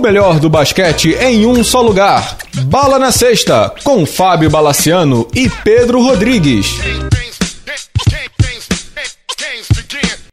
melhor do basquete em um só lugar. Bala na Sexta, com Fábio Balaciano e Pedro Rodrigues.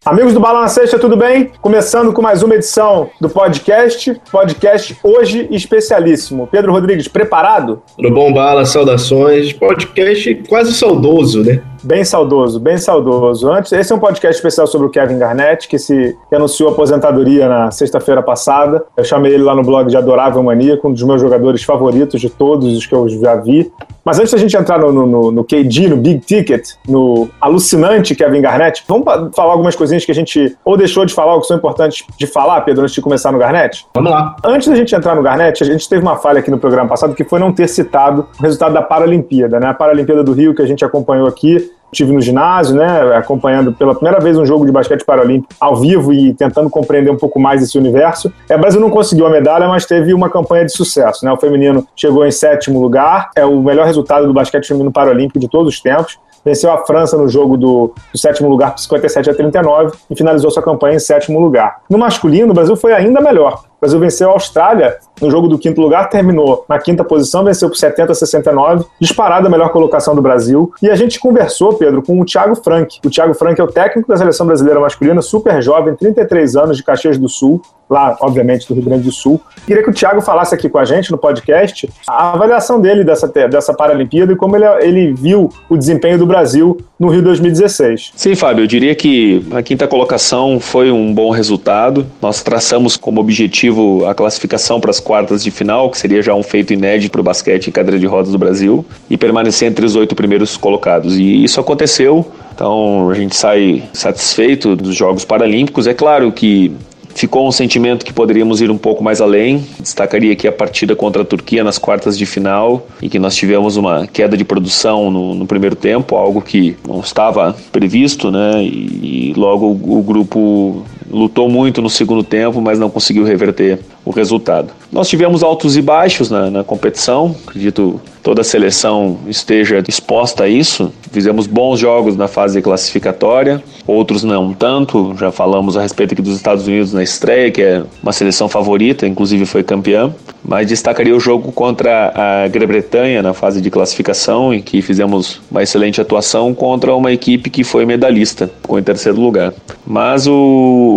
Amigos do Bala na Sexta, tudo bem? Começando com mais uma edição do podcast. Podcast hoje especialíssimo. Pedro Rodrigues, preparado? Tudo bom, Bala? Saudações. Podcast quase saudoso, né? Bem saudoso, bem saudoso. Antes, esse é um podcast especial sobre o Kevin Garnett, que se que anunciou aposentadoria na sexta-feira passada. Eu chamei ele lá no blog de Adorável Maníaco, um dos meus jogadores favoritos de todos os que eu já vi. Mas antes da gente entrar no, no, no KD, no Big Ticket, no alucinante Kevin Garnett, vamos falar algumas coisinhas que a gente ou deixou de falar ou que são importantes de falar, Pedro, antes de começar no Garnett? Vamos lá. Antes da gente entrar no Garnett, a gente teve uma falha aqui no programa passado que foi não ter citado o resultado da Paralimpíada, né? A Paralimpíada do Rio que a gente acompanhou aqui Estive no ginásio, né, acompanhando pela primeira vez um jogo de basquete paralímpico ao vivo e tentando compreender um pouco mais esse universo. É, o Brasil não conseguiu a medalha, mas teve uma campanha de sucesso. Né? O feminino chegou em sétimo lugar, é o melhor resultado do basquete feminino paralímpico de todos os tempos venceu a França no jogo do, do, sétimo lugar por 57 a 39 e finalizou sua campanha em sétimo lugar. No masculino, o Brasil foi ainda melhor. O Brasil venceu a Austrália no jogo do quinto lugar, terminou na quinta posição, venceu por 70 a 69, disparada a melhor colocação do Brasil. E a gente conversou, Pedro, com o Thiago Frank. O Thiago Frank é o técnico da seleção brasileira masculina, super jovem, 33 anos, de Caxias do Sul, lá, obviamente, do Rio Grande do Sul. Queria que o Thiago falasse aqui com a gente no podcast a avaliação dele dessa, dessa Paralimpíada e como ele, ele viu o desempenho do Brasil no Rio 2016. Sim, Fábio, eu diria que a quinta colocação foi um bom resultado. Nós traçamos como objetivo a classificação para as quartas de final, que seria já um feito inédito para o basquete em cadeira de rodas do Brasil, e permanecer entre os oito primeiros colocados. E isso aconteceu. Então a gente sai satisfeito dos Jogos Paralímpicos. É claro que Ficou um sentimento que poderíamos ir um pouco mais além. Destacaria aqui a partida contra a Turquia nas quartas de final e que nós tivemos uma queda de produção no, no primeiro tempo, algo que não estava previsto, né? E, e logo o, o grupo lutou muito no segundo tempo, mas não conseguiu reverter o resultado. Nós tivemos altos e baixos na, na competição, acredito toda a seleção esteja exposta a isso. Fizemos bons jogos na fase classificatória, outros não tanto. Já falamos a respeito aqui dos Estados Unidos na estreia, que é uma seleção favorita, inclusive foi campeã. Mas destacaria o jogo contra a Grã-Bretanha na fase de classificação, em que fizemos uma excelente atuação contra uma equipe que foi medalhista, com em terceiro lugar. Mas o,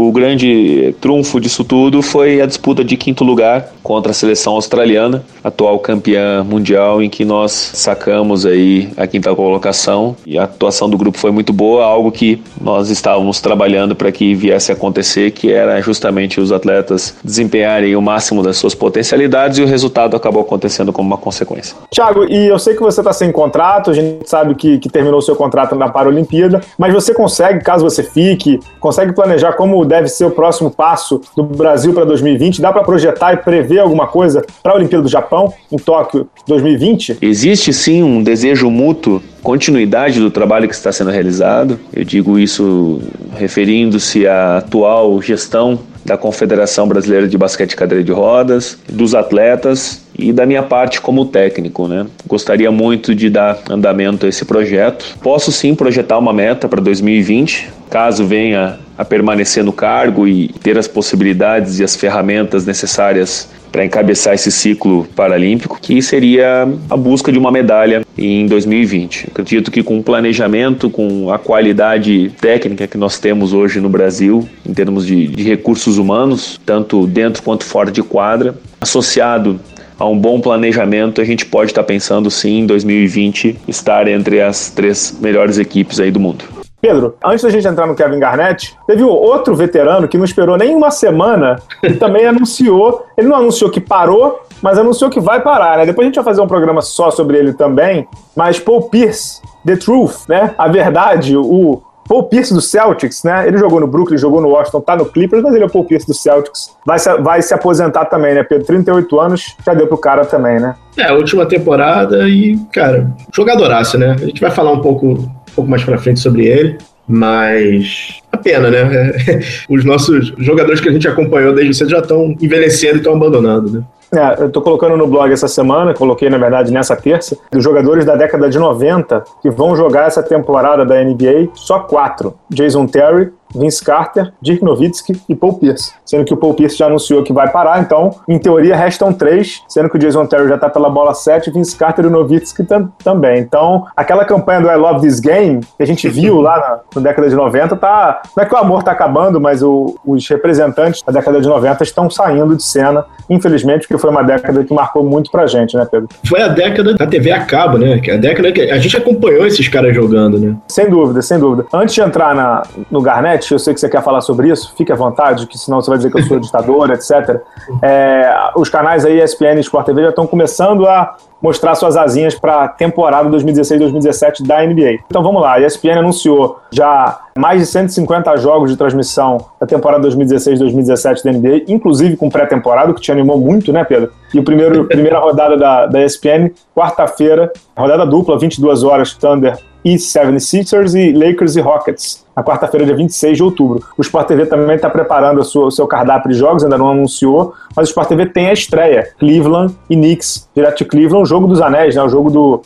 o grande trunfo disso tudo foi a disputa de quinto lugar contra a seleção australiana, atual campeã mundial, em que nós sacamos aí a quinta colocação e a atuação do grupo foi muito boa, algo que nós estávamos trabalhando para que viesse a acontecer, que era justamente os atletas desempenharem o máximo das suas potencialidades e o resultado acabou acontecendo como uma consequência. Tiago, e eu sei que você está sem contrato, a gente sabe que, que terminou o seu contrato na Paralimpíada, mas você consegue, caso você fique, consegue planejar como deve ser o próximo passo do Brasil para 2020? Dá para projetar e prever alguma coisa para a Olimpíada do Japão, em Tóquio 2020? Existe sim um desejo mútuo, continuidade do trabalho que está sendo realizado. Eu digo isso referindo-se à atual gestão da Confederação Brasileira de Basquete Cadeira de Rodas, dos atletas e da minha parte como técnico, né? Gostaria muito de dar andamento a esse projeto. Posso sim projetar uma meta para 2020, caso venha a permanecer no cargo e ter as possibilidades e as ferramentas necessárias para encabeçar esse ciclo paralímpico, que seria a busca de uma medalha em 2020. acredito que com o planejamento, com a qualidade técnica que nós temos hoje no Brasil, em termos de, de recursos humanos, tanto dentro quanto fora de quadra, associado a um bom planejamento, a gente pode estar pensando sim em 2020 estar entre as três melhores equipes aí do mundo. Pedro, antes da gente entrar no Kevin Garnett, teve outro veterano que não esperou nem uma semana e também anunciou. Ele não anunciou que parou, mas anunciou que vai parar, né? Depois a gente vai fazer um programa só sobre ele também. Mas Paul Pierce, The Truth, né? A verdade, o Paul Pierce do Celtics, né? Ele jogou no Brooklyn, jogou no Washington, tá no Clippers, mas ele é o Paul Pierce do Celtics. Vai se, vai se aposentar também, né, Pedro? 38 anos, já deu pro cara também, né? É, última temporada e, cara, jogadoraço, né? A gente vai falar um pouco, um pouco mais pra frente sobre ele. Mas a pena, né? Os nossos jogadores que a gente acompanhou desde cedo já estão envelhecendo e estão abandonando, né? É, eu tô colocando no blog essa semana, coloquei na verdade nessa terça, dos jogadores da década de 90 que vão jogar essa temporada da NBA, só quatro: Jason Terry, Vince Carter, Dirk Nowitzki e Paul Pierce. Sendo que o Paul Pierce já anunciou que vai parar, então, em teoria, restam três, sendo que o Jason Terry já tá pela bola 7, Vince Carter e o Nowitzki também. Então, aquela campanha do I Love This Game, que a gente viu lá na, na década de 90, tá. Não é que o amor tá acabando, mas o, os representantes da década de 90 estão saindo de cena, infelizmente, porque foi uma década que marcou muito pra gente, né, Pedro? Foi a década da TV a cabo, né? Que a década que a gente acompanhou esses caras jogando, né? Sem dúvida, sem dúvida. Antes de entrar na, no Garnet, eu sei que você quer falar sobre isso, fique à vontade, que senão você vai dizer que eu sou ditador, etc. É, os canais aí, ESPN e Sport TV, já estão começando a mostrar suas asinhas para a temporada 2016-2017 da NBA. Então vamos lá, a ESPN anunciou já mais de 150 jogos de transmissão da temporada 2016-2017 da NBA, inclusive com pré-temporada, que te animou muito, né, Pedro? E primeiro primeira rodada da, da ESPN, quarta-feira, rodada dupla, 22 horas, Thunder e 76ers e Lakers e Rockets na quarta-feira, dia 26 de outubro. O Sport TV também está preparando sua, o seu cardápio de jogos, ainda não anunciou, mas o Sport TV tem a estreia: Cleveland e Knicks, direto de Cleveland, o jogo dos anéis, né? O jogo do,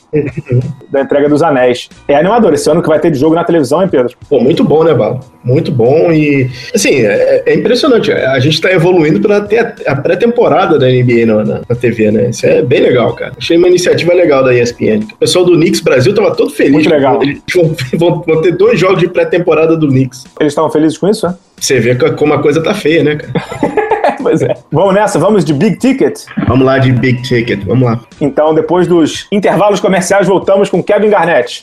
da entrega dos anéis. É animador esse ano que vai ter de jogo na televisão, hein, Pedro? Pô, muito bom, né, Bala? Muito bom e, assim, é, é impressionante. A gente está evoluindo para ter a, pré-temporada da NBA na, na, na, TV, né? Isso é bem legal, cara. Achei uma iniciativa legal da ESPN. O pessoal do Knicks Brasil tava todo feliz. Muito legal. Eles vão, vão ter dois jogos de pré-temporada do Knicks. Eles estavam felizes com isso, né? Você vê como a coisa tá feia, né, cara? pois é. Vamos nessa, vamos de Big Ticket? Vamos lá de Big Ticket, vamos lá. Então, depois dos intervalos comerciais, voltamos com Kevin Garnett.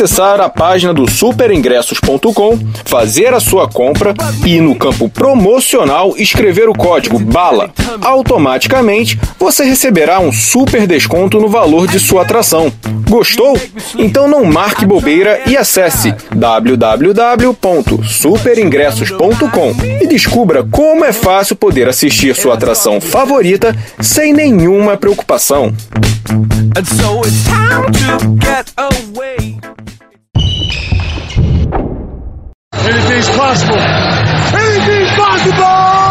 acessar a página do superingressos.com, fazer a sua compra e no campo promocional escrever o código BALA. Automaticamente, você receberá um super desconto no valor de sua atração. Gostou? Então não marque bobeira e acesse www.superingressos.com e descubra como é fácil poder assistir sua atração favorita sem nenhuma preocupação. And so it's time to get away. Anything's possible. Anything's possible!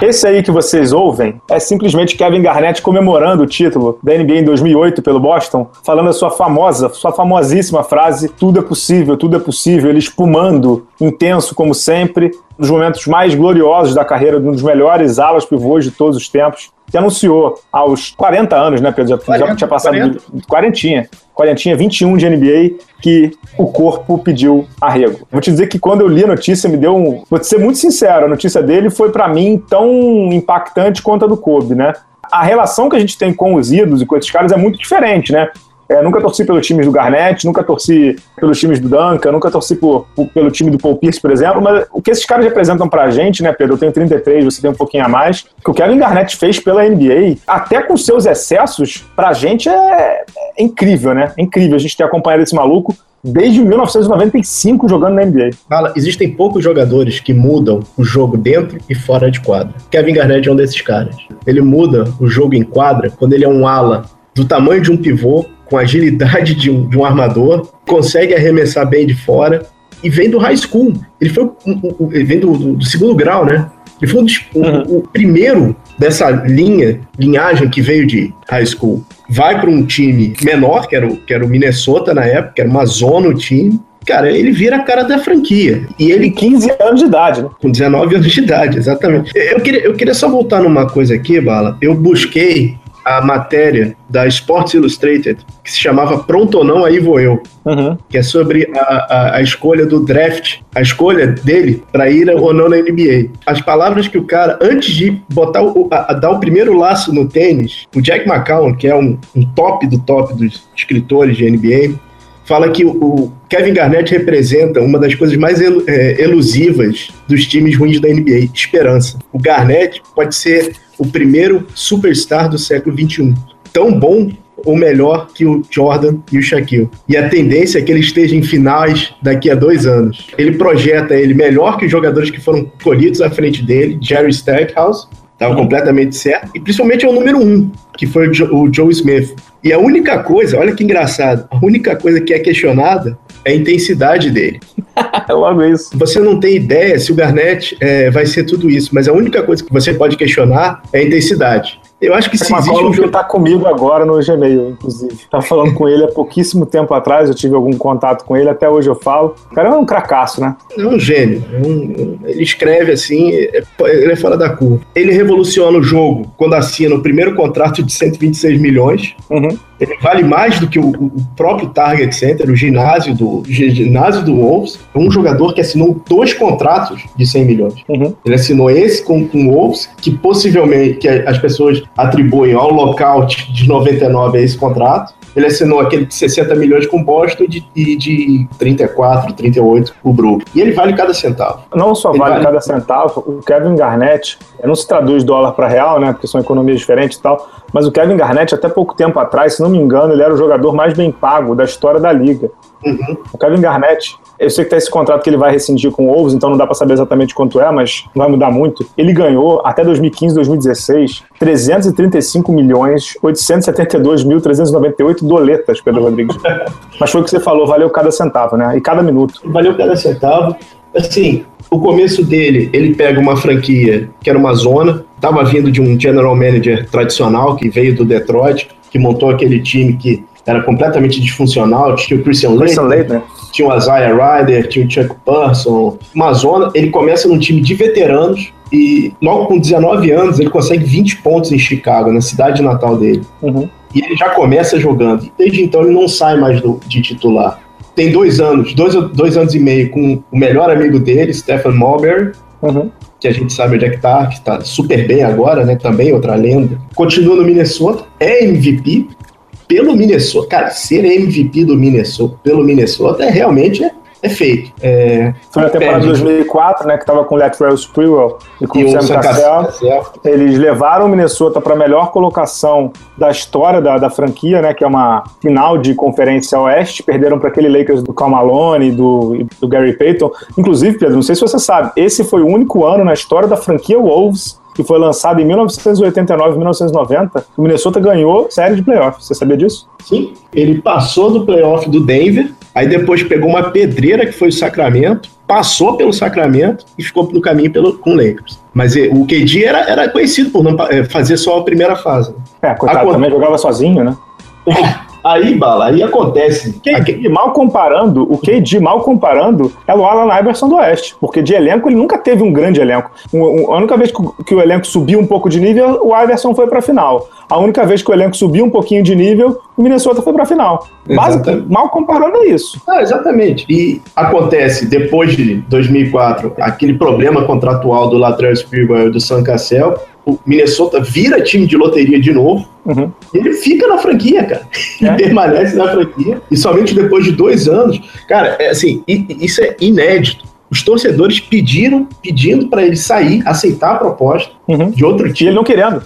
Esse aí que vocês ouvem é simplesmente Kevin Garnett comemorando o título da NBA em 2008 pelo Boston, falando a sua famosa, sua famosíssima frase: tudo é possível, tudo é possível. Ele espumando, intenso como sempre, nos momentos mais gloriosos da carreira, um dos melhores alas pivôs de todos os tempos, que anunciou aos 40 anos, né, Pedro? Já, 40, já tinha passado 40. De, quarentinha, quarentinha, 21 de NBA, que o corpo pediu arrego. Vou te dizer que quando eu li a notícia, me deu um... Vou te ser muito sincero, a notícia dele foi para mim tão impactante quanto a do Kobe, né? A relação que a gente tem com os ídolos e com esses caras é muito diferente, né? É, nunca torci pelos times do Garnett, nunca torci pelos times do Duncan, nunca torci por, por, pelo time do Paul Pierce, por exemplo, mas o que esses caras representam pra gente, né, Pedro? Eu tenho 33, você tem um pouquinho a mais. O que o Kevin Garnett fez pela NBA, até com seus excessos, pra gente é, é incrível, né? É incrível a gente ter acompanhado esse maluco desde 1995 jogando na NBA. Fala, existem poucos jogadores que mudam o jogo dentro e fora de quadra. Kevin Garnett é um desses caras. Ele muda o jogo em quadra quando ele é um ala do tamanho de um pivô com agilidade de um, de um armador, consegue arremessar bem de fora e vem do high school. Ele foi ele vem do, do, segundo grau, né? Ele foi o, uhum. o, primeiro dessa linha, linhagem que veio de high school. Vai para um time menor, que era, o, que era o Minnesota na época, que era uma zona o time. Cara, ele vira a cara da franquia. E ele. 15 anos de idade, né? Com 19 anos de idade, exatamente. Eu queria, eu queria só voltar numa coisa aqui, Bala. Eu busquei a matéria da Sports Illustrated que se chamava Pronto ou Não, Aí Vou Eu, uhum. que é sobre a, a, a, escolha do draft, a escolha dele para ir ou não na NBA. As palavras que o cara, antes de botar o, a, dar o primeiro laço no tênis, o Jack McCown, que é um, um top do top dos escritores de NBA, fala que o Kevin Garnett representa uma das coisas mais é, elusivas dos times ruins da NBA, esperança. O Garnett pode ser o primeiro superstar do século XXI. Tão bom ou melhor que o Jordan e o Shaquille. E a tendência é que ele esteja em finais daqui a dois anos. Ele projeta ele melhor que os jogadores que foram colhidos à frente dele, Jerry Stackhouse, estava completamente certo, e principalmente é o número um, que foi o Joe, o Joe Smith. E a única coisa, olha que engraçado, a única coisa que é questionada é a intensidade dele. É logo isso. Você não tem ideia se o Garnett é, vai ser tudo isso, mas a única coisa que você pode questionar é a intensidade. Eu acho que se existe um jogo... tá comigo agora no Gmail, inclusive. Tá falando com ele há pouquíssimo tempo atrás, eu tive algum contato com ele, até hoje eu falo. O cara é um cracaço, né? É um gênio. É um... ele escreve assim, é, ele é fora da curva. Ele revoluciona o jogo quando assina o primeiro contrato de 126 milhões. Uhum. Ele vale mais do que o, o, próprio Target Center, o ginásio do, ginásio do Wolves. É um jogador que assinou dois contratos de 100 milhões. Uhum. Ele assinou esse com, com o Wolves, que possivelmente que as pessoas atribuem ao lockout de 99 a esse contrato. Ele assinou aquele de 60 milhões com Boston e de, e de 34, 38 o Brook. E ele vale cada centavo. Não só vale, vale, cada centavo, o Kevin Garnett, não se traduz dólar para real, né? Porque são economias diferentes e tal. Mas o Kevin Garnett, até pouco tempo atrás, se não me engano, ele era o jogador mais bem pago da história da liga. Uhum. O Kevin Garnett, eu sei que tem esse contrato que ele vai rescindir com o Wolves, então não dá para saber exatamente quanto é, mas não vai mudar muito. Ele ganhou, até 2015, 2016, 335 milhões 872 mil 398 doletas, Pedro Rodrigues. mas foi o que você falou, valeu cada centavo, né? E cada minuto. Valeu cada centavo. Assim, o começo dele, ele pega uma franquia que era uma zona, estava vindo de um general manager tradicional que veio do Detroit, que montou aquele time que era completamente disfuncional, tinha o Christian Leitner, tinha o Isaiah Ryder, tinha o Chuck Person, uma zona, ele começa num time de veteranos e logo com 19 anos ele consegue 20 pontos em Chicago, na cidade natal dele. Uhum. E ele já começa jogando. E desde então ele não sai mais do, de titular tem dois anos, dois, dois anos e meio com o melhor amigo dele, Stephen Mulberry, uhum. que a gente sabe onde é que tá, que tá super bem agora, né? Também outra lenda. Continua no Minnesota, é MVP pelo Minnesota. Cara, ser MVP do Minnesota pelo Minnesota é realmente é é feito. É, Foi na temporada de 2004, né, que estava com o Latrell Sprewell e com e o Sam Cassell. Eles levaram o Minnesota para a melhor colocação da história da, da franquia, né, que é uma final de conferência oeste. Perderam para aquele Lakers do Cal Malone e do, do Gary Payton. Inclusive, Pedro, não sei se você sabe, esse foi o único ano na história da franquia Wolves que foi lançado em 1989 1990, o Minnesota ganhou série de playoffs. Você sabia disso? Sim. Ele passou do playoff do Denver, aí depois pegou uma pedreira que foi o Sacramento, passou pelo Sacramento e ficou no caminho pelo, com o Lakers. Mas eh, o KD era, era conhecido por não eh, fazer só a primeira fase. É, coitado, a, também jogava sozinho, né? Aí, Bala, aí acontece. KD, mal comparando, o KD mal comparando é o Alan Iverson do Oeste, porque de elenco ele nunca teve um grande elenco. a única vez que, que o elenco subiu um pouco de nível, o Iverson foi para a final. A única vez que o elenco subiu um pouquinho de nível, o Minnesota foi para a final. Basicamente, mal comparando é isso. Ah, exatamente. E acontece, depois de 2004, aquele problema contratual do Latrell Sprewell e do Sam Cassell, o Minnesota vira time de loteria de novo. Uhum. E ele fica na franquia, cara. É. permanece na franquia. E somente depois de dois anos. Cara, é assim, isso é inédito. Os torcedores pediram, pedindo para ele sair, aceitar a proposta uhum. de outro time. E ele não querendo.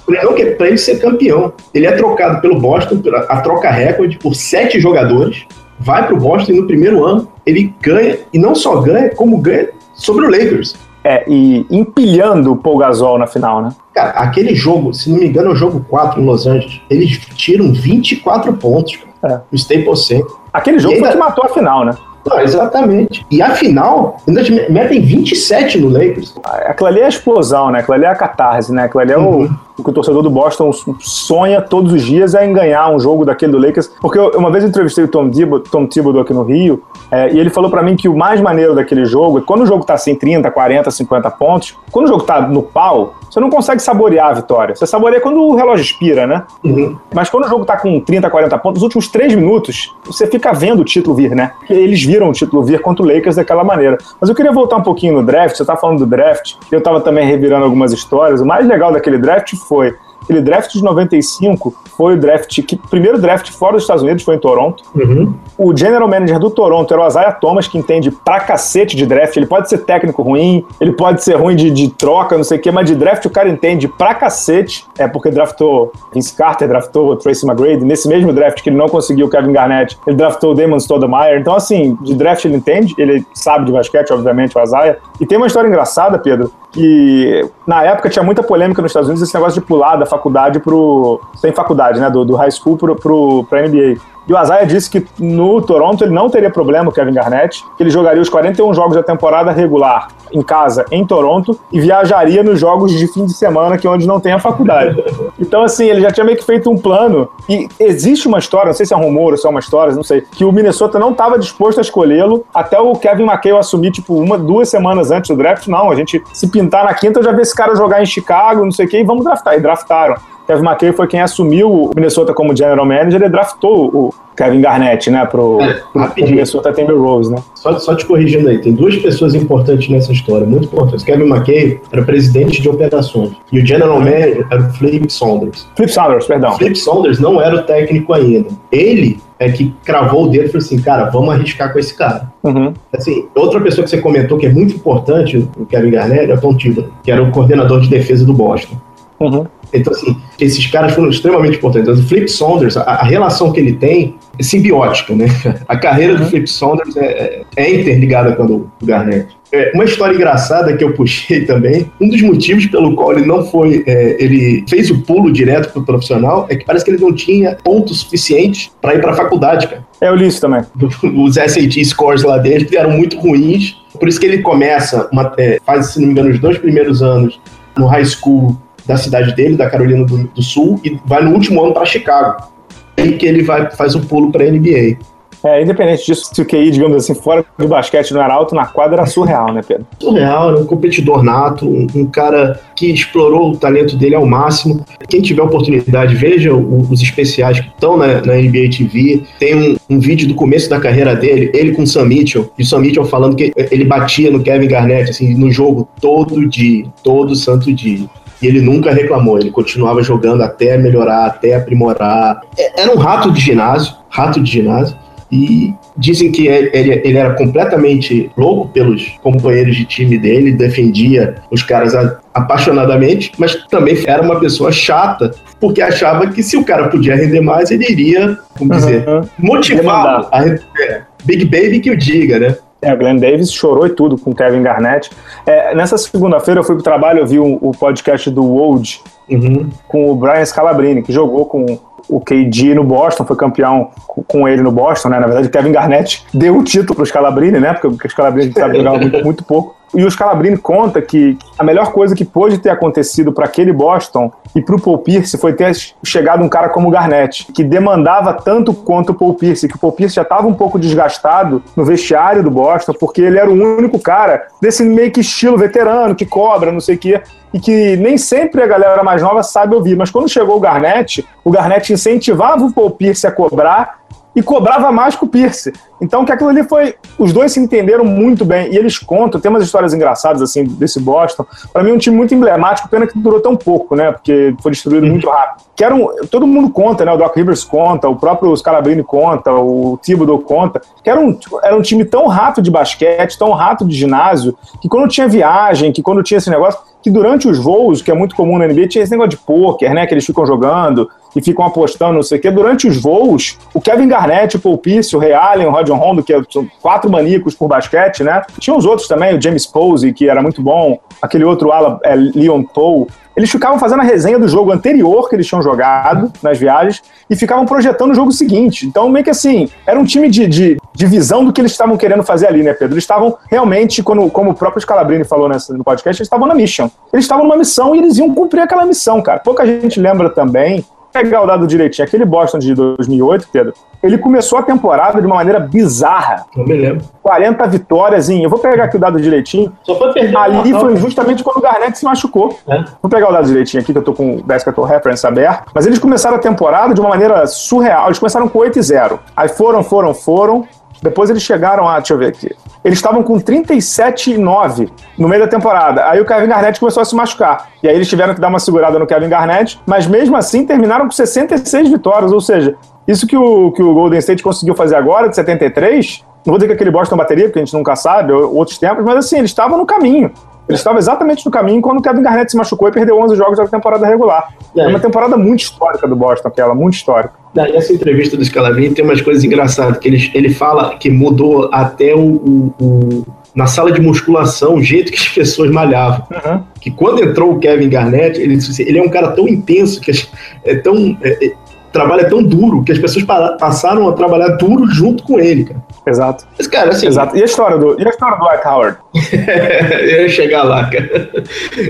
Para ele ser campeão. Ele é trocado pelo Boston, a troca recorde, por sete jogadores. Vai para o Boston e no primeiro ano ele ganha, e não só ganha, como ganha sobre o Lakers. É, e empilhando o Paul Gasol na final, né? Cara, aquele jogo, se não me engano, é o jogo 4 em Los Angeles. Eles tiram 24 pontos é. no Staples Center. Aquele jogo ainda... foi que matou a final, né? Não, exatamente. E afinal, ainda metem 27 no Lakers. Aquilo ali é a explosão, né? Aquilo ali é a catarse, né? Aquilo ali é uhum. o o que o torcedor do Boston sonha todos os dias é em ganhar um jogo daquele do Lakers. Porque eu, uma vez eu entrevistei o Tom Thibodeau, Tom Thibodeau aqui no Rio, é, e ele falou para mim que o mais maneiro daquele jogo é quando o jogo tá assim 30, 40, 50 pontos, quando o jogo tá no pau, você não consegue saborear a vitória. Você saboreia quando o relógio expira, né? Uhum. Mas quando o jogo tá com 30, 40 pontos, nos últimos 3 minutos, você fica vendo o título vir, né? Eles viram o título vir contra o Lakers daquela maneira. Mas eu queria voltar um pouquinho no draft, você tá falando do draft, eu tava também revirando algumas histórias. O mais legal daquele draft foi Aquele draft de 95 foi o draft que. Primeiro draft fora dos Estados Unidos foi em Toronto. Uhum. O general manager do Toronto era o Isaiah Thomas, que entende pra cacete de draft. Ele pode ser técnico ruim, ele pode ser ruim de, de troca, não sei o quê, mas de draft o cara entende pra cacete. É porque draftou Vince Carter, draftou Tracy McGrady. Nesse mesmo draft que ele não conseguiu o Kevin Garnett, ele draftou o Damon Stoudemire. Então, assim, de draft ele entende, ele sabe de basquete, obviamente, o Isaiah. E tem uma história engraçada, Pedro, que na época tinha muita polêmica nos Estados Unidos esse negócio de pular da faculdade pro. sem faculdade, né? Do, do high school pro, pro, pra NBA. E o Azaia disse que no Toronto ele não teria problema, o Kevin Garnett, que ele jogaria os 41 jogos da temporada regular em casa, em Toronto, e viajaria nos jogos de fim de semana, que é onde não tem a faculdade. Então, assim, ele já tinha meio que feito um plano. E existe uma história, não sei se é um rumor ou se é uma história, não sei, que o Minnesota não estava disposto a escolhê-lo até o Kevin McHale assumir, tipo, uma, duas semanas antes do draft. Não, a gente se pintar na quinta, eu já vi esse cara jogar em Chicago, não sei o quê, e vamos draftar. E draftaram. Kevin McKay foi quem assumiu o Minnesota como general manager e draftou o Kevin Garnett, né, pro, É, pro. Minnesota Timberwolves, né? Só, só te corrigindo aí, tem duas pessoas importantes nessa história, muito importantes. Kevin McKay era presidente de operações e o general manager era o Flip Saunders. Flip Saunders, perdão. Flip Saunders não era o técnico ainda. Ele é que cravou o dedo e falou assim, cara, vamos arriscar com esse cara. Uhum. Assim, outra pessoa que você comentou que é muito importante, o Kevin Garnett, é o Tom Thibodeau, que era o coordenador de defesa do Boston. Uhum. Então, assim, esses caras foram extremamente importantes. O Flip Saunders, a, a relação que ele tem é simbiótica, né? A carreira do Flip Saunders é, é interligada com a do, do Garnett. É, uma história engraçada que eu puxei também, um dos motivos pelo qual ele não foi, é, ele fez o pulo direto pro profissional, é que parece que ele não tinha pontos suficientes para ir para a faculdade, cara. É, eu li isso também. Os SAT scores lá dele eram muito ruins, por isso que ele começa, uma, é, faz, se não me engano, os dois primeiros anos no high school da cidade dele, da Carolina do, do Sul, e vai no último ano para Chicago. Aí que ele vai, faz o pulo para NBA. É, independente disso, se o QI, digamos assim, fora do basquete não era alto, na quadra era surreal, né, Pedro? Surreal, era um competidor nato, um, um cara que explorou o talento dele ao máximo. Quem tiver oportunidade, veja os especiais que estão na, na NBA TV. Tem um, um vídeo do começo da carreira dele, ele com o Sam Mitchell, e o Sam Mitchell falando que ele batia no Kevin Garnett, assim, no jogo todo dia, todo santo dia. E ele nunca reclamou, ele continuava jogando até melhorar, até aprimorar. É- Era um rato de ginásio, rato de ginásio. E dizem que ele, ele era completamente louco pelos companheiros de time dele, defendia os caras a- apaixonadamente, mas também era uma pessoa chata, porque achava que se o cara podia render mais, ele iria, como dizer, Uhum. motivá-lo. a render. É, Big Baby que o diga, né? É, o Glenn Davis chorou e tudo com o Kevin Garnett. É, nessa segunda-feira eu fui pro trabalho, eu vi o, podcast do Wold Uhum. com o Brian Scalabrine, que jogou com o KD no Boston, foi campeão com- ele no Boston, né? Na verdade, o Kevin Garnett deu o título pro Scalabrine, né? Porque o gente sabe jogar muito, muito pouco. E o Scalabrine conta que a melhor coisa que pôde ter acontecido para aquele Boston e pro Paul Pierce foi ter chegado um cara como o Garnett, que demandava tanto quanto o Paul Pierce, que o Paul Pierce já estava um pouco desgastado no vestiário do Boston, porque ele era o único cara desse meio que estilo veterano, que cobra, não sei o quê, e que nem sempre a galera mais nova sabe ouvir. Mas quando chegou o Garnett, o Garnett incentivava o Paul Pierce a cobrar e cobrava mais que o Pierce. Então, que aquilo ali foi. Os dois se entenderam muito bem. E eles contam, tem umas histórias engraçadas, assim, desse Boston. Para mim, é um time muito emblemático, pena que durou tão pouco, né? Porque foi destruído muito rápido. Que um, todo mundo conta, né? O Doc Rivers conta, o próprio Scalabrini conta, o Thibodeau conta, que era um, era um time tão rato de basquete, tão rato de ginásio, que quando tinha viagem, que quando tinha esse negócio, que durante os voos, que é muito comum na NBA, tinha esse negócio de pôquer, né? Que eles ficam jogando e ficam apostando, não sei o quê. Durante os voos, o Kevin Garnett, o Paul Pierce, o Ray Allen, o Roger Rondo, que são quatro maníacos por basquete, né? Tinha os outros também, o James Posey, que era muito bom, aquele outro ala, é, Leon Poe. Eles ficavam fazendo a resenha do jogo anterior que eles tinham jogado nas viagens e ficavam projetando o jogo seguinte. Então, meio que assim, era um time de, de, de visão do que eles estavam querendo fazer ali, né, Pedro? Eles estavam realmente, quando, como o próprio Scalabrini falou nessa, no podcast, eles estavam na mission. Eles estavam numa missão e eles iam cumprir aquela missão, cara. Pouca gente lembra também pegar o dado direitinho, aquele Boston de 2008, Pedro, ele começou a temporada de uma maneira bizarra. Não me lembro. 40 vitórias em. Eu vou pegar aqui o dado direitinho. Só foi perder. Ali foi justamente quando o Garnett se machucou. É. Vou pegar o dado direitinho aqui, que eu tô com o Basketball Reference aberto. Mas eles começaram a temporada de uma maneira surreal. Eles começaram com 8 e 0. Aí foram, foram, foram. Depois eles chegaram a, deixa eu ver aqui. Eles estavam com 37 e 9 no meio da temporada. Aí o Kevin Garnett começou a se machucar. E aí eles tiveram que dar uma segurada no Kevin Garnett, mas mesmo assim terminaram com 66 vitórias. Ou seja, isso que o, que o Golden State conseguiu fazer agora, de 73, não vou dizer que aquele Boston bateria, porque a gente nunca sabe, outros tempos, mas assim, eles estavam no caminho. Ele estava exatamente no caminho quando o Kevin Garnett se machucou e perdeu 11 jogos da temporada regular. É uma temporada muito histórica do Boston, aquela, muito histórica. E essa entrevista do Scalabrine tem umas coisas engraçadas, que ele, ele fala que mudou até o, o, o na sala de musculação, o jeito que as pessoas malhavam. Uhum. Que quando entrou o Kevin Garnett, ele, assim, ele é um cara tão intenso, que é tão. É, é, trabalha tão duro, que as pessoas passaram a trabalhar duro junto com ele, cara. Exato. Mas, cara, assim. Exato. E a história do, e a história do Dwight Howard? eu ia chegar lá, cara.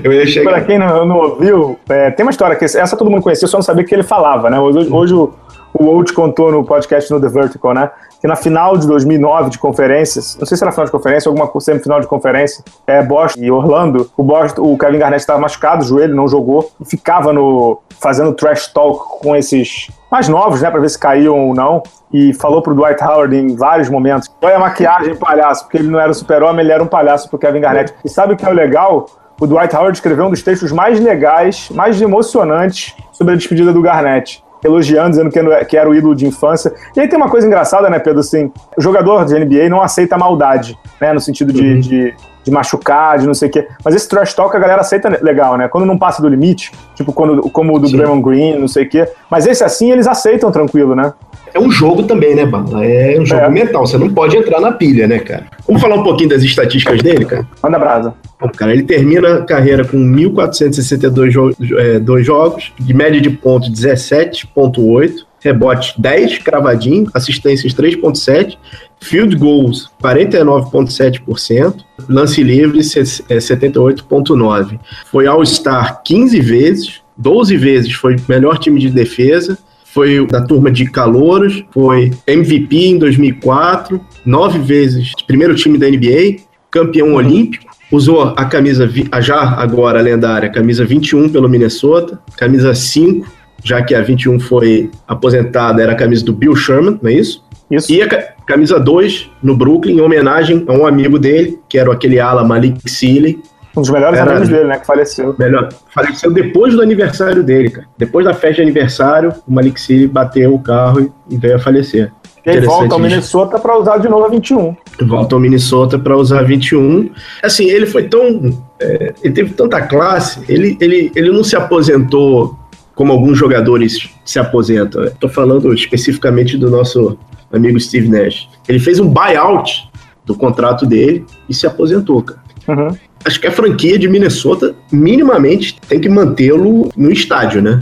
Eu ia chegar. Pra quem não, não ouviu, é, tem uma história que essa todo mundo conhecia, só não sabia que ele falava, né? Hoje, hoje o, o Old contou no podcast no The Vertical, né? Que na final de 2009 de conferências, não sei se era final de conferência, alguma semifinal de conferência, é Boston e Orlando, o Boston, o Kevin Garnett estava machucado, o joelho não jogou e ficava no fazendo trash talk com esses mais novos, né, para ver se caíam ou não e falou pro Dwight Howard em vários momentos: olha a maquiagem, palhaço, porque ele não era um super-homem, ele era um palhaço pro Kevin Garnett. E sabe o que é o legal? O Dwight Howard escreveu um dos textos mais legais, mais emocionantes sobre a despedida do Garnett. Elogiando, dizendo que era o ídolo de infância. E aí tem uma coisa engraçada, né, Pedro? Assim, o jogador de NBA não aceita maldade, né? No sentido de, uhum. de de machucar, de não sei o quê. Mas esse trash talk a galera aceita legal, né? Quando não passa do limite, tipo quando, como o do Draymond Green, não sei o quê. Mas esse assim eles aceitam tranquilo, né? É um jogo também, né, Bala? É um jogo é. mental. Você não pode entrar na pilha, né, cara? Vamos falar um pouquinho das estatísticas dele, cara? Manda brasa. Bom, cara, ele termina a carreira com 1.462 jo é, dois jogos, de média de ponto 17,8, rebote 10, cravadinho, assistências 3,7, field goals 49,7%, lance livre 78,9%. É, foi All-Star 15 vezes, 12 vezes foi melhor time de defesa, foi da turma de calouros, foi MVP em 2004, nove vezes primeiro time da NBA, campeão uhum. olímpico, usou a camisa, a já agora lendária, camisa 21 pelo Minnesota, camisa 5, já que a 21 foi aposentada, era a camisa do Bill Sherman, não é isso? Isso. E a camisa 2 no Brooklyn, em homenagem a um amigo dele, que era aquele ala Malik Sealy, um dos melhores Era, amigos dele, né? Que faleceu. Melhor. Faleceu depois do aniversário dele, cara. Depois da festa de aniversário, o Malik City bateu o carro e veio a falecer. E aí volta ao Minnesota para usar de novo a 21. Volta ao Minnesota para usar a 21. Assim, ele foi tão. É, ele teve tanta classe, ele, ele, ele não se aposentou como alguns jogadores se aposentam. Estou falando especificamente do nosso amigo Steve Nash. Ele fez um buyout do contrato dele e se aposentou, cara. Uhum acho que a franquia de Minnesota minimamente tem que mantê-lo no estádio, né?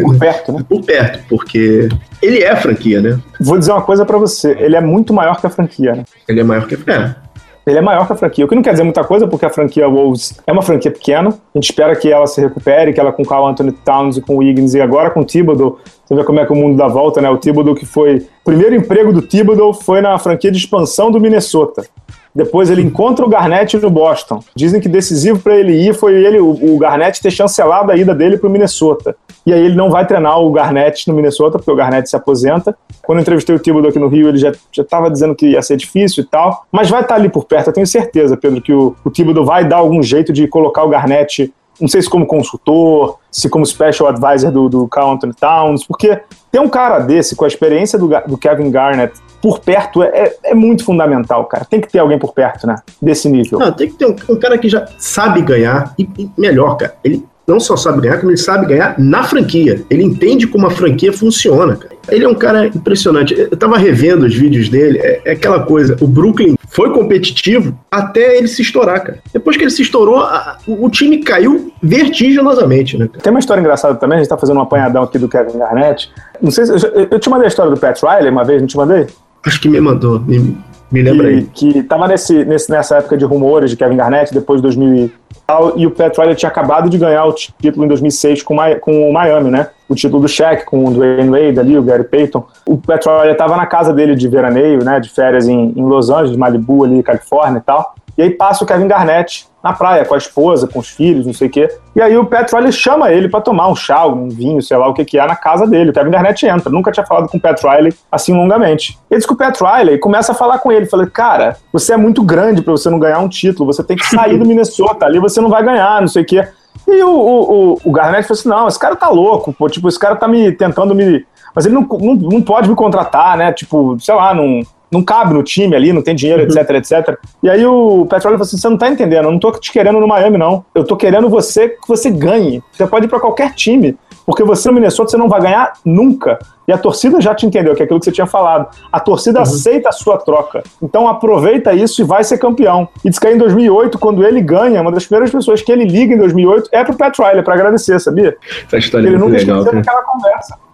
Por perto, né? Por perto, porque ele é a franquia, né? Vou dizer uma coisa para você, ele é muito maior que a franquia, né? Ele é maior que a é. Ele é maior que a franquia, o que não quer dizer muita coisa, porque a franquia Wolves é uma franquia pequena. A gente espera que ela se recupere, que ela com o Carl Anthony Towns e com o Wiggins e agora com o Thibodeau. Você vê como é que o mundo dá volta, né? O Thibodeau que foi... O primeiro emprego do Thibodeau foi na franquia de expansão do Minnesota. Depois ele encontra o Garnett no Boston. Dizem que decisivo para ele ir foi ele, o, o Garnett ter chancelado a ida dele para o Minnesota. E aí ele não vai treinar o Garnett no Minnesota, porque o Garnett se aposenta. Quando eu entrevistei o Thibodeau aqui no Rio, ele já estava dizendo que ia ser difícil e tal. Mas vai estar tá ali por perto, eu tenho certeza, Pedro, que o, o Thibodeau vai dar algum jeito de colocar o Garnett não sei se como consultor, se como special advisor do, do Carl Anthony Towns, porque ter um cara desse, com a experiência do, do Kevin Garnett, por perto é, é, muito fundamental, cara. Tem que ter alguém por perto, né? Desse nível. Não, tem que ter um, um cara que já sabe ganhar e, e, melhor, cara. Ele não só sabe ganhar, como ele sabe ganhar na franquia. Ele entende como a franquia funciona, cara. Ele é um cara impressionante. Eu tava revendo os vídeos dele, é, é aquela coisa. O Brooklyn foi competitivo até ele se estourar, cara. Depois que ele se estourou, a, o, o, time caiu vertiginosamente, né? Cara? Tem uma história engraçada também, a gente tá fazendo um apanhadão aqui do Kevin Garnett. Não sei se. Eu, eu te mandei a história do Pat Riley uma vez, não te mandei? Acho que me mandou, me, me lembra que, aí. Que tava nesse, nesse, nessa época de rumores de Kevin Garnett, depois de 2000 e o Pat Riley tinha acabado de ganhar o título em 2006 com, com o Miami, né? O título do Shaq com o Dwayne Wade ali, o Gary Payton. O Pat Riley estava na casa dele de veraneio, né? De férias em, em Los Angeles, Malibu ali, Califórnia e tal. E aí passa o Kevin Garnett na praia com a esposa, com os filhos, não sei o quê. E aí o Pat Riley chama ele para tomar um chá, um vinho, sei lá o que que é, na casa dele. O Kevin Garnett entra. Nunca tinha falado com o Pat Riley assim longamente. Ele diz que o Pat Riley começa a falar com ele. Fala, cara, você é muito grande para você não ganhar um título. Você tem que sair do Minnesota. Ali você não vai ganhar, não sei o quê. E o, o, o, o Garnett falou assim: não, esse cara tá louco, pô. Tipo, esse cara tá me tentando me. Mas ele não, não, não pode me contratar, né? Tipo, sei lá, não não cabe no time ali, não tem dinheiro, etc, uhum. etc. E aí o Petróleo falou assim: você não tá entendendo, eu não tô te querendo no Miami, não. Eu tô querendo você que você ganhe. Você pode ir para qualquer time. Porque você no Minnesota você não vai ganhar nunca. E a torcida já te entendeu, que é aquilo que você tinha falado. A torcida uhum. aceita a sua troca. Então aproveita isso e vai ser campeão. E diz que aí em 2008, quando ele ganha, uma das primeiras pessoas que ele liga em 2008 é pro Pat Riley, pra agradecer, sabia? Essa história ele é muito legal, cara.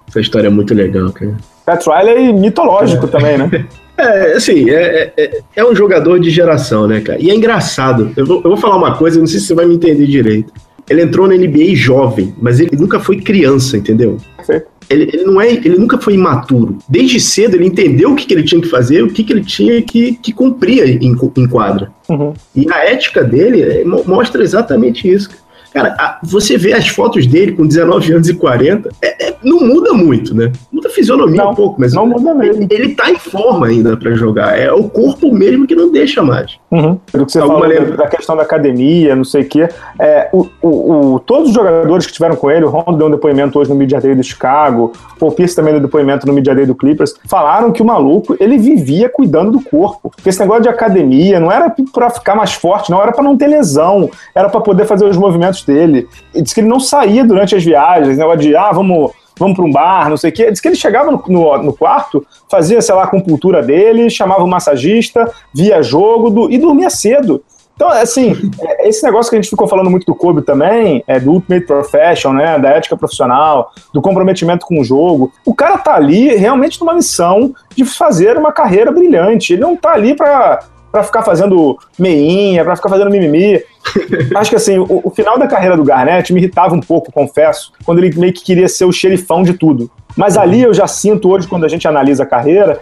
Essa história é muito legal, cara. Pat Riley é mitológico é. também, né? É, assim, é, é, é, um jogador de geração, né, cara? E é engraçado. Eu vou, eu vou falar uma coisa, não sei se você vai me entender direito. Ele entrou na NBA jovem, mas ele nunca foi criança, entendeu? Sim. Ele, ele, não é, ele nunca foi imaturo. Desde cedo ele entendeu o que, que ele tinha que fazer, o que, que ele tinha que, que cumprir em, em quadra. Uhum. E a ética dele é, mostra exatamente isso. Cara, a, você vê as fotos dele com 19 anos e 40, é, é, não muda muito, né? Muda a fisionomia não, um pouco, mas não muda mesmo. Ele, ele tá em forma ainda para jogar. É o corpo mesmo que não deixa mais. Uhum. Do que você Alguma falou lembra? da questão da academia, não sei o quê. É, o, o, o, todos os jogadores que estiveram com ele, o Rondo deu um depoimento hoje no Media Day do Chicago, o Paul Pierce também deu depoimento no Media Day do Clippers, falaram que o maluco, ele vivia cuidando do corpo. Porque esse negócio de academia não era para ficar mais forte, não, era para não ter lesão, era para poder fazer os movimentos dele. E disse que ele não saía durante as viagens, negócio de, ah, vamos, vamos para um bar, não sei o quê. Diz que ele chegava no, no, no, quarto, fazia, sei lá, a compultura dele, chamava o massagista, via jogo do, e dormia cedo. Então, assim, é, esse negócio que a gente ficou falando muito do Kobe também, é, do Ultimate Profession, né, da ética profissional, do comprometimento com o jogo, o cara tá ali realmente numa missão de fazer uma carreira brilhante. Ele não tá ali para para ficar fazendo meinha, para ficar fazendo mimimi. Acho que assim, o, o, final da carreira do Garnett me irritava um pouco, confesso, quando ele meio que queria ser o xerifão de tudo. Mas ali eu já sinto hoje, quando a gente analisa a carreira,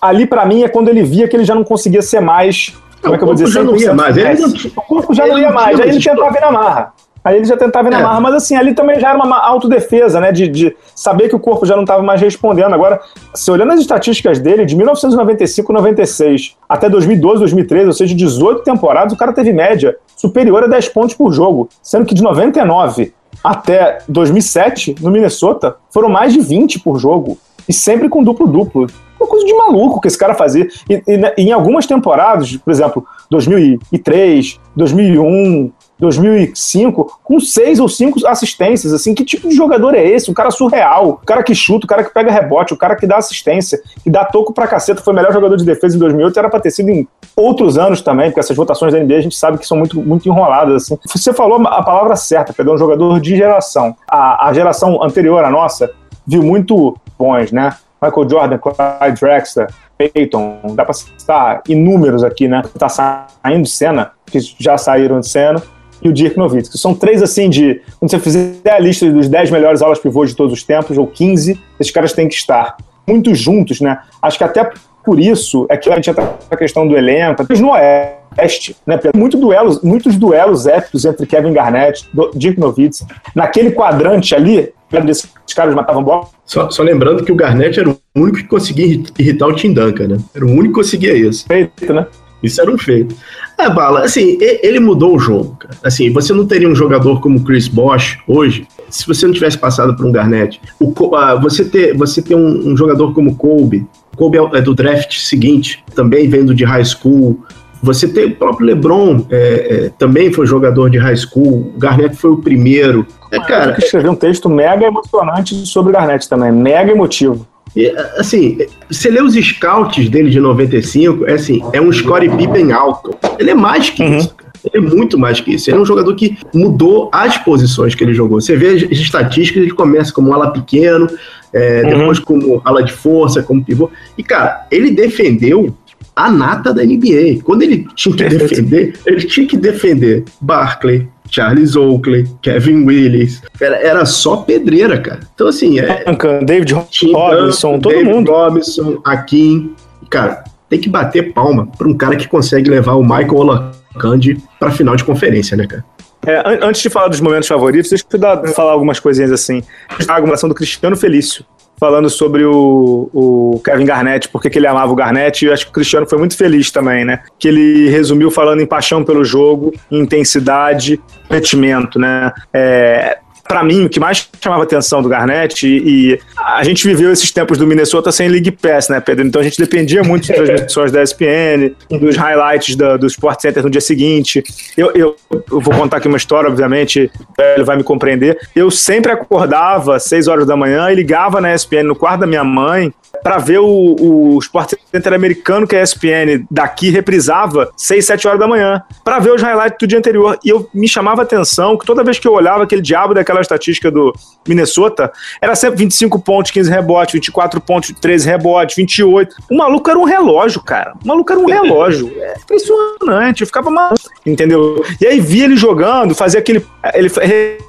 ali para mim é quando ele via que ele já não conseguia ser mais. Como é que eu vou dizer? Já não ia mais. Ele não, o corpo já não ia mais. Aí ele tentava vir na marra. Aí ele já tentava ir na é. marra, mas assim, ali também já era uma autodefesa, né? De, de saber que o corpo já não estava mais respondendo. Agora, se olhando as estatísticas dele, de 1995, 96 até 2012, 2013, ou seja, 18 temporadas, o cara teve média superior a 10 pontos por jogo, sendo que de 99 até 2007, no Minnesota, foram mais de 20 por jogo, e sempre com duplo-duplo. Uma coisa de maluco que esse cara fazia. E, e, e em algumas temporadas, por exemplo, 2003, 2001, 2005, com seis ou cinco assistências, assim, que tipo de jogador é esse? Um cara surreal, o cara que chuta, o cara que pega rebote, o cara que dá assistência, que dá toco pra caceta, foi o melhor jogador de defesa em 2008, era pra ter sido em outros anos também, porque essas votações da NBA a gente sabe que são muito, muito enroladas, assim. Você falou a palavra certa, Pedro, um jogador de geração. A, a geração anterior à nossa viu muito bons, né? Michael Jordan, Clyde Drexler, Peyton, dá pra citar inúmeros aqui, né? Tá saindo de cena, que já saíram de cena e o Dirk Nowitzki. São três, assim, de. Quando você fizer a lista dos 10 melhores aulas pivôs de todos os tempos, ou 15, esses caras têm que estar muito juntos, né? Acho que até por isso é que a gente entra na questão do elenco, mas no Oeste, né? Muito duelos, muitos duelos épicos entre Kevin Garnett, Dirk Nowitzki. Naquele quadrante ali, desses caras matavam bola. Só, só, lembrando que o Garnett era o único que conseguia irritar o Tim Duncan, né? Era o único que conseguia isso. Feito, né? Isso era um feito. É, Bala, assim, ele mudou o jogo, cara. Assim, você não teria um jogador como Chris Bosh hoje, se você não tivesse passado por um Garnett. O, uh, você ter, você ter um, um, jogador como Kobe, Kobe é, é do draft seguinte, também vendo de high school. Você tem o próprio LeBron, é, é, também foi jogador de high school. O Garnett foi o primeiro. É, cara, eu escrevi um texto mega emocionante sobre o Garnett também, mega emotivo. E, assim, você lê os scouts dele de 95, é assim, é um score bem alto. Ele é mais que uhum. isso, cara. Ele é muito mais que isso. Ele é um jogador que mudou as posições que ele jogou. Você vê as estatísticas, ele começa como ala pequeno, é, uhum. depois como ala de força, como pivô. E, cara, ele defendeu a nata da NBA. Quando ele tinha que defender, ele tinha que defender Barkley, Charles Oakley, Kevin Willis. Era, era só pedreira, cara. Então, assim. É, Duncan, David Robinson, todo David mundo. Robinson, Akin. Cara, tem que bater palma para um cara que consegue levar o Michael Olakandi para final de conferência, né, cara? É, antes de falar dos momentos favoritos, deixa eu dar, falar algumas coisinhas assim. A argumentação do Cristiano Felício, falando sobre o, o Kevin Garnett, porque que ele amava o Garnett, e eu acho que o Cristiano foi muito feliz também, né? Que ele resumiu falando em paixão pelo jogo, intensidade, comprometimento, né? É, para mim, o que mais chamava atenção do Garnett, e, e, a gente viveu esses tempos do Minnesota sem League Pass, né, Pedro? Então a gente dependia muito de transmissões da ESPN, dos highlights da, do Sport Center no dia seguinte. Eu, eu, eu, vou contar aqui uma história, obviamente, ele vai me compreender. Eu sempre acordava às 6 horas da manhã e ligava na ESPN no quarto da minha mãe para ver o, o Sport Center americano que a ESPN daqui reprisava 6, 7 horas da manhã, para ver os highlights do dia anterior. E eu me chamava a atenção que toda vez que eu olhava aquele diabo daquela estatística do Minnesota, era sempre 25 pontos, 15 rebotes, 24 pontos, 13 rebotes, 28. O maluco era um relógio, cara. O maluco era um relógio. É impressionante. Eu ficava maluco, entendeu? E aí via ele jogando, fazia aquele. Ele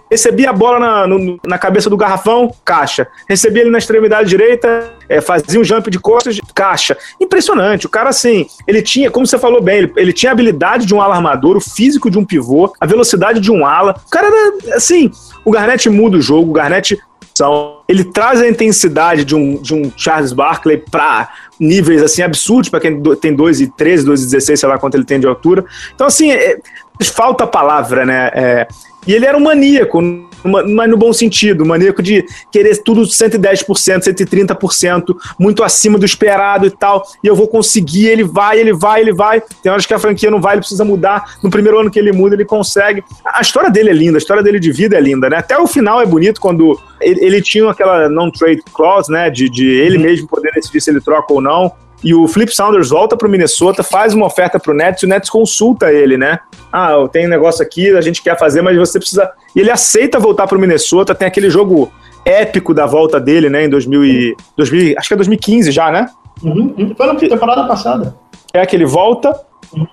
recebia a bola na, no, na cabeça do garrafão, caixa. Recebia ele na extremidade direita, é, fazia um jump de costas, caixa. Impressionante. O cara, assim, ele tinha, como você falou bem, ele, ele tinha a habilidade de um alarmador, o físico de um pivô, a velocidade de um ala. O cara era, assim, o Garnett muda o jogo, o Garnett ele traz a intensidade de um, de um Charles Barkley para níveis assim absurdos para quem tem 2 e 13, 2 e 16, sei lá quanto ele tem de altura. Então, assim, é, falta a palavra, né? É, e ele era um maníaco, mas no bom sentido, maníaco de querer tudo 110%, 130%, muito acima do esperado e tal. E eu vou conseguir, ele vai, ele vai, ele vai. Tem horas que a franquia não vai, ele precisa mudar. No primeiro ano que ele muda, ele consegue. A história dele é linda, a história dele de vida é linda, né? Até o final é bonito quando ele, ele tinha aquela non-trade clause, né? De, de ele mesmo poder decidir se ele troca ou não. E o Flip Saunders volta para o Minnesota, faz uma oferta para o Nets e o Nets consulta ele, né? Ah, eu tenho um negócio aqui, a gente quer fazer, mas você precisa. E ele aceita voltar para o Minnesota. Tem aquele jogo épico da volta dele, né? Em 2000, e... 2000 acho que é 2015 já, né? Uhum, uhum. Foi na temporada passada. É que ele volta,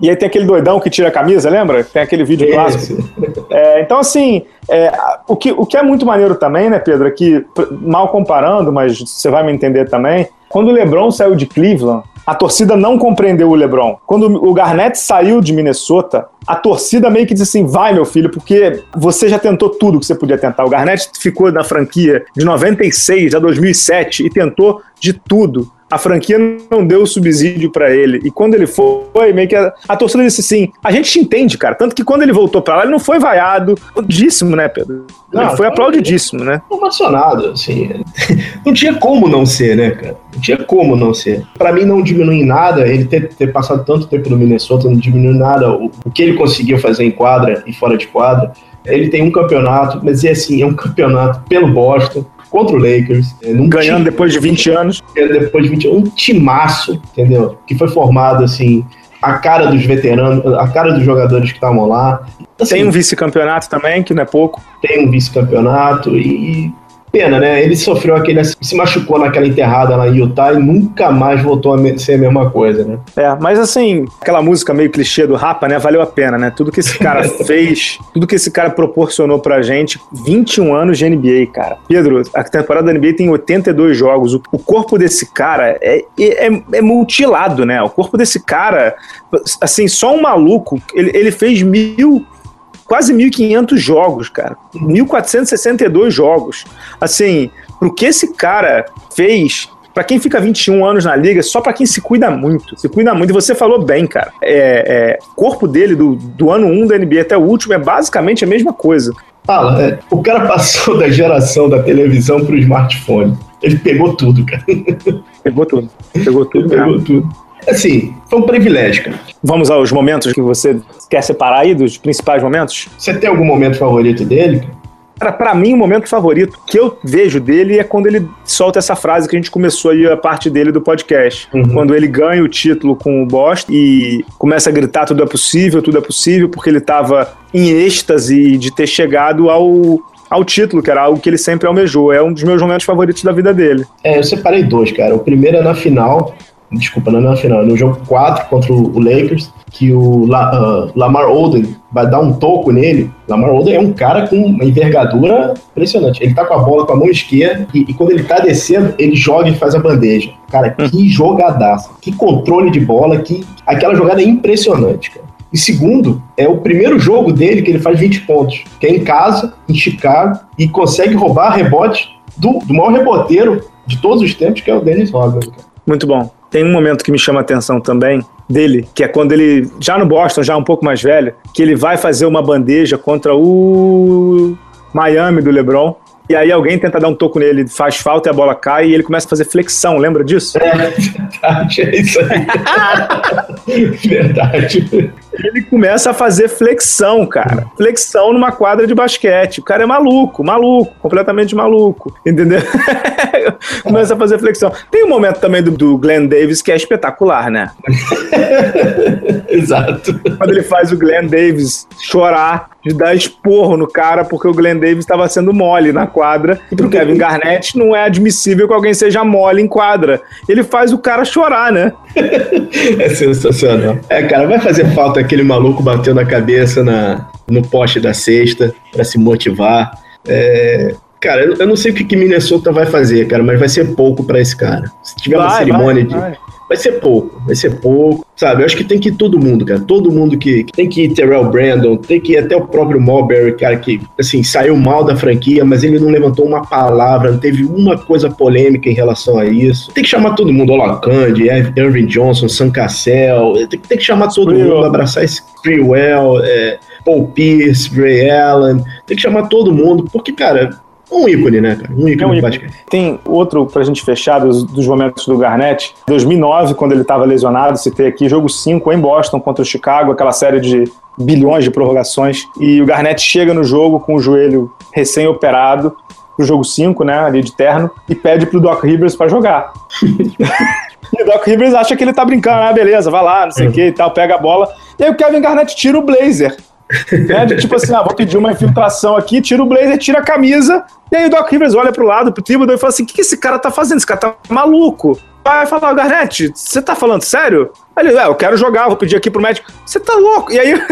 e aí tem aquele doidão que tira a camisa, lembra? Tem aquele vídeo clássico. É, então, assim, é, o, que, o que é muito maneiro também, né, Pedro, é que, mal comparando, mas você vai me entender também, quando o LeBron saiu de Cleveland, a torcida não compreendeu o LeBron. Quando o Garnett saiu de Minnesota, a torcida meio que disse assim: vai, meu filho, porque você já tentou tudo que você podia tentar. O Garnett ficou na franquia de 96 a 2007 e tentou de tudo a franquia não deu o subsídio para ele. E quando ele foi, meio que a, a, torcida disse assim: a gente te entende, cara. Tanto que quando ele voltou para lá, ele não foi vaiado. Aplaudidíssimo, né, Pedro? Não, ele foi aplaudidíssimo, né? Ovacionado, assim. Não tinha como não ser, né, cara? Não tinha como não ser. Para mim, não diminui nada ele ter, ter, passado tanto tempo no Minnesota, não diminui nada o, o que ele conseguiu fazer em quadra e fora de quadra. Ele tem um campeonato, mas é assim, é um campeonato pelo Boston contra o Lakers. É, Ganhando time, depois de 20 anos. Depois de 20 anos. Um timaço, entendeu? Que foi formado, assim, a cara dos veteranos, a cara dos jogadores que estavam lá. Assim, tem um vice-campeonato também, que não é pouco. Tem um vice-campeonato e pena, né? Ele sofreu aquele. se machucou naquela enterrada lá em Utah e nunca mais voltou a ser a mesma coisa, né? É, mas assim, aquela música meio clichê do Rapa, né? Valeu a pena, né? Tudo que esse cara fez, tudo que esse cara proporcionou pra gente, 21 anos de NBA, cara. Pedro, a temporada da NBA tem 82 jogos. O, o corpo desse cara é, é, é, é mutilado, né? O corpo desse cara, assim, só um maluco, ele, ele fez mil quase 1.500 jogos, cara. 1.462 jogos. Assim, pro que esse cara fez para quem fica 21 anos na liga, só para quem se cuida muito. Se cuida muito. E você falou bem, cara. É, é, corpo dele, do, do ano 1 da NBA até o último, é basicamente a mesma coisa. Fala, é, o cara passou da geração da televisão pro smartphone. Ele pegou tudo, cara. Pegou tudo. Pegou tudo. Ele pegou tudo. Assim, foi um privilégio, cara. Vamos aos momentos que você quer separar aí, dos principais momentos? Você tem algum momento favorito dele? Cara, pra mim, o momento favorito que eu vejo dele é quando ele solta essa frase que a gente começou aí a parte dele do podcast. Uhum. Quando ele ganha o título com o Boston e começa a gritar tudo é possível, tudo é possível, porque ele tava em êxtase de ter chegado ao, ao título, que era algo que ele sempre almejou. É um dos meus momentos favoritos da vida dele. É, eu separei dois, cara. O primeiro é na final, Desculpa, não é na final, no jogo 4 contra o Lakers, que o La, uh, Lamar Odom vai dar um toco nele. Lamar Odom é um cara com uma envergadura impressionante. Ele tá com a bola com a mão esquerda e, e quando ele tá descendo, ele joga e faz a bandeja. Cara, hum. que jogadaça, que controle de bola, que aquela jogada é impressionante, cara. E segundo, é o primeiro jogo dele que ele faz 20 pontos, que é em casa, em Chicago, e consegue roubar rebote do, do maior reboteiro de todos os tempos, que é o Dennis Rodman. Muito bom. Tem um momento que me chama a atenção também dele, que é quando ele, já no Boston, já um pouco mais velho, que ele vai fazer uma bandeja contra o Miami do LeBron. E aí alguém tenta dar um toco nele, faz falta e a bola cai e ele começa a fazer flexão, lembra disso? É, verdade, é isso aí. verdade ele começa a fazer flexão, cara. Flexão numa quadra de basquete. O cara é maluco, maluco, completamente maluco. Entendeu? começa a fazer flexão. Tem um momento também do, do Glenn Davis que é espetacular, né? Exato. Quando ele faz o Glenn Davis chorar, de dar esporro no cara, porque o Glenn Davis estava sendo mole na quadra. E pro Kevin Garnett não é admissível que alguém seja mole em quadra. Ele faz o cara chorar, né? É sensacional. É, cara, vai fazer falta aquele maluco batendo a cabeça na, no poste da sexta para se motivar. É, cara, eu, não sei o que, que Minnesota vai fazer, cara, mas vai ser pouco para esse cara. Se tiver vai, uma cerimônia vai, de. Vai vai ser pouco, vai ser pouco, sabe? Eu acho que tem que ir todo mundo, cara. Todo mundo que, que tem que ir Terrell Brandon, tem que ir até o próprio Mulberry, cara, que, assim, saiu mal da franquia, mas ele não levantou uma palavra, não teve uma coisa polêmica em relação a isso. Tem que chamar todo mundo, Olacande, Irving Johnson, Sam Cassell, tem, tem que chamar todo mundo, abraçar esse Freewell, é, Paul Pierce, Ray Allen, tem que chamar todo mundo, porque, cara, um ícone, né, cara? Um ícone, é um ícone. Tem outro pra gente fechar dos, dos momentos do Garnett. 2009, quando ele estava lesionado, citei aqui, jogo 5 em Boston contra o Chicago, aquela série de bilhões de prorrogações. E o Garnett chega no jogo com o joelho recém-operado, pro jogo 5, né, ali de terno, e pede pro Doc Rivers para jogar. e o Doc Rivers acha que ele tá brincando, ah, beleza, vai lá, não sei o uhum. que e tal, pega a bola. E aí o Kevin Garnett tira o blazer. Né? De, tipo assim, ah, vou pedir uma infiltração aqui, tira o blazer, tira a camisa, e aí o Doc Rivers olha pro lado, pro Thibodeau e fala assim, o que, que esse cara tá fazendo? Esse cara tá maluco. Vai falar, Garnett, você tá falando sério? Aí ele, é, eu quero jogar, vou pedir aqui pro médico. Você tá louco? E aí,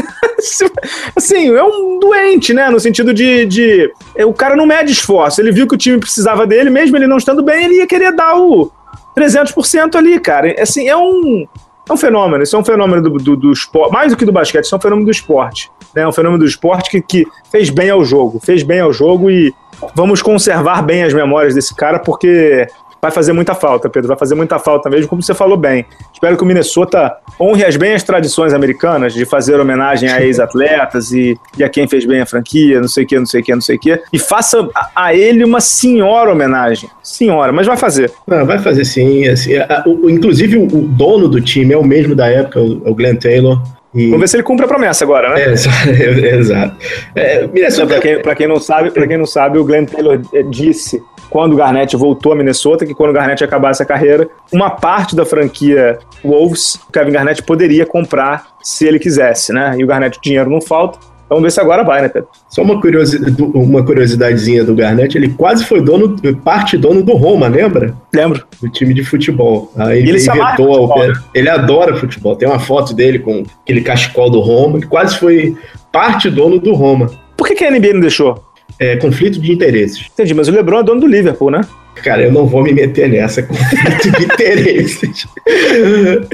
assim, é um doente, né? No sentido de, de. O cara não mede esforço. Ele viu que o time precisava dele, mesmo ele não estando bem, ele ia querer dar o 300% ali, cara. Assim, é um. É um fenômeno, isso é um fenômeno do, do, do esporte, mais do que do basquete, isso é um fenômeno do esporte. Né? É um fenômeno do esporte que, que fez bem ao jogo, fez bem ao jogo e vamos conservar bem as memórias desse cara, porque vai fazer muita falta, Pedro, vai fazer muita falta mesmo, como você falou bem. Espero que o Minnesota honre as bem as tradições americanas de fazer homenagem a ex-atletas e, e, a quem fez bem a franquia, não sei o que, não sei o que, não sei o que, e faça a, a, ele uma senhora homenagem. Senhora, mas vai fazer. Não, vai fazer sim. Assim, a, o, inclusive, o, dono do time é o mesmo da época, o, o Glenn Taylor. E... Vamos ver se ele cumpre a promessa agora, né? É, exato. É, Minnesota... Para quem, quem, não sabe, para quem não sabe, o Glenn Taylor disse quando o Garnett voltou a Minnesota, que quando o Garnett acabasse a carreira, uma parte da franquia Wolves, o Kevin Garnett poderia comprar se ele quisesse, né? E o Garnett, o dinheiro não falta, Vamos ver se agora vai, né, Pedro? Só uma, curiosidade, uma curiosidadezinha do Garnett, ele quase foi dono, parte dono do Roma, lembra? Lembro. Do time de futebol. Aí ele, ele inventou futebol, né? Ele adora futebol. Tem uma foto dele com aquele cachecol do Roma, que quase foi parte dono do Roma. Por que, que a NBA não deixou? É, conflito de interesses. Entendi, mas o LeBron é dono do Liverpool, né? Cara, eu não vou me meter nessa conflito de interesses.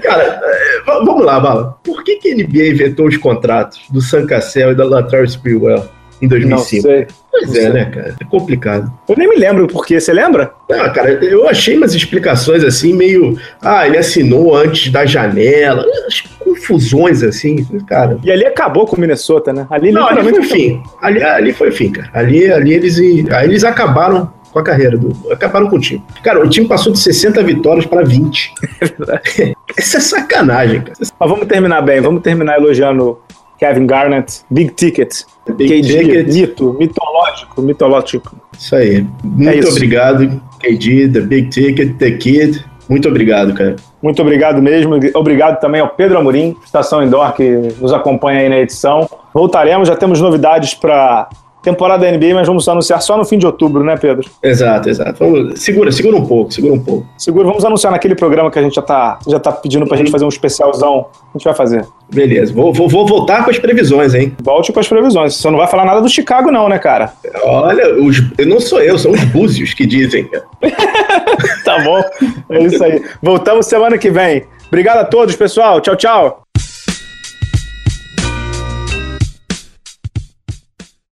Cara, é, vamos lá, Bala. Por que, que a NBA vetou os contratos do Sam Cassell e da Latrell Sprewell? Em 2005. Não sei. Pois é, né, cara? É complicado. Eu nem me lembro por quê, você lembra? Ah, cara, eu achei umas explicações assim, meio. Ah, ele assinou antes da janela. As confusões assim, cara. E ali acabou com o Minnesota, né? Ali não, ali foi o fim. Ali, ali foi o fim, cara. Ali, ali eles, aí eles acabaram com a carreira, do, acabaram com o time. Cara, o time passou de 60 vitórias para 20. É verdade. Essa é sacanagem, cara. Mas vamos terminar bem, vamos terminar elogiando Kevin Garnett, Big Ticket. Big KD, Ticket. mito, mitológico, mitológico. Isso aí. Muito é obrigado, KD, The Big Ticket, The Kid. Muito obrigado, cara. Muito obrigado mesmo. Obrigado também ao Pedro Amorim, Estação Indoor, que nos acompanha aí na edição. Voltaremos, já temos novidades para temporada da NBA, mas vamos anunciar só no fim de outubro, né, Pedro? Exato, exato. Vamos, segura, segura um pouco, segura um pouco. Segura, vamos anunciar naquele programa que a gente já tá, já tá pedindo pra gente fazer um especialzão. A gente vai fazer. Beleza, vou, vou, vou voltar com as previsões, hein? Volte com as previsões. Você não vai falar nada do Chicago, não, né, cara? Olha, os, não sou eu, são os búzios que dizem. tá bom. É isso aí. Voltamos semana que vem. Obrigado a todos, pessoal. Tchau, tchau.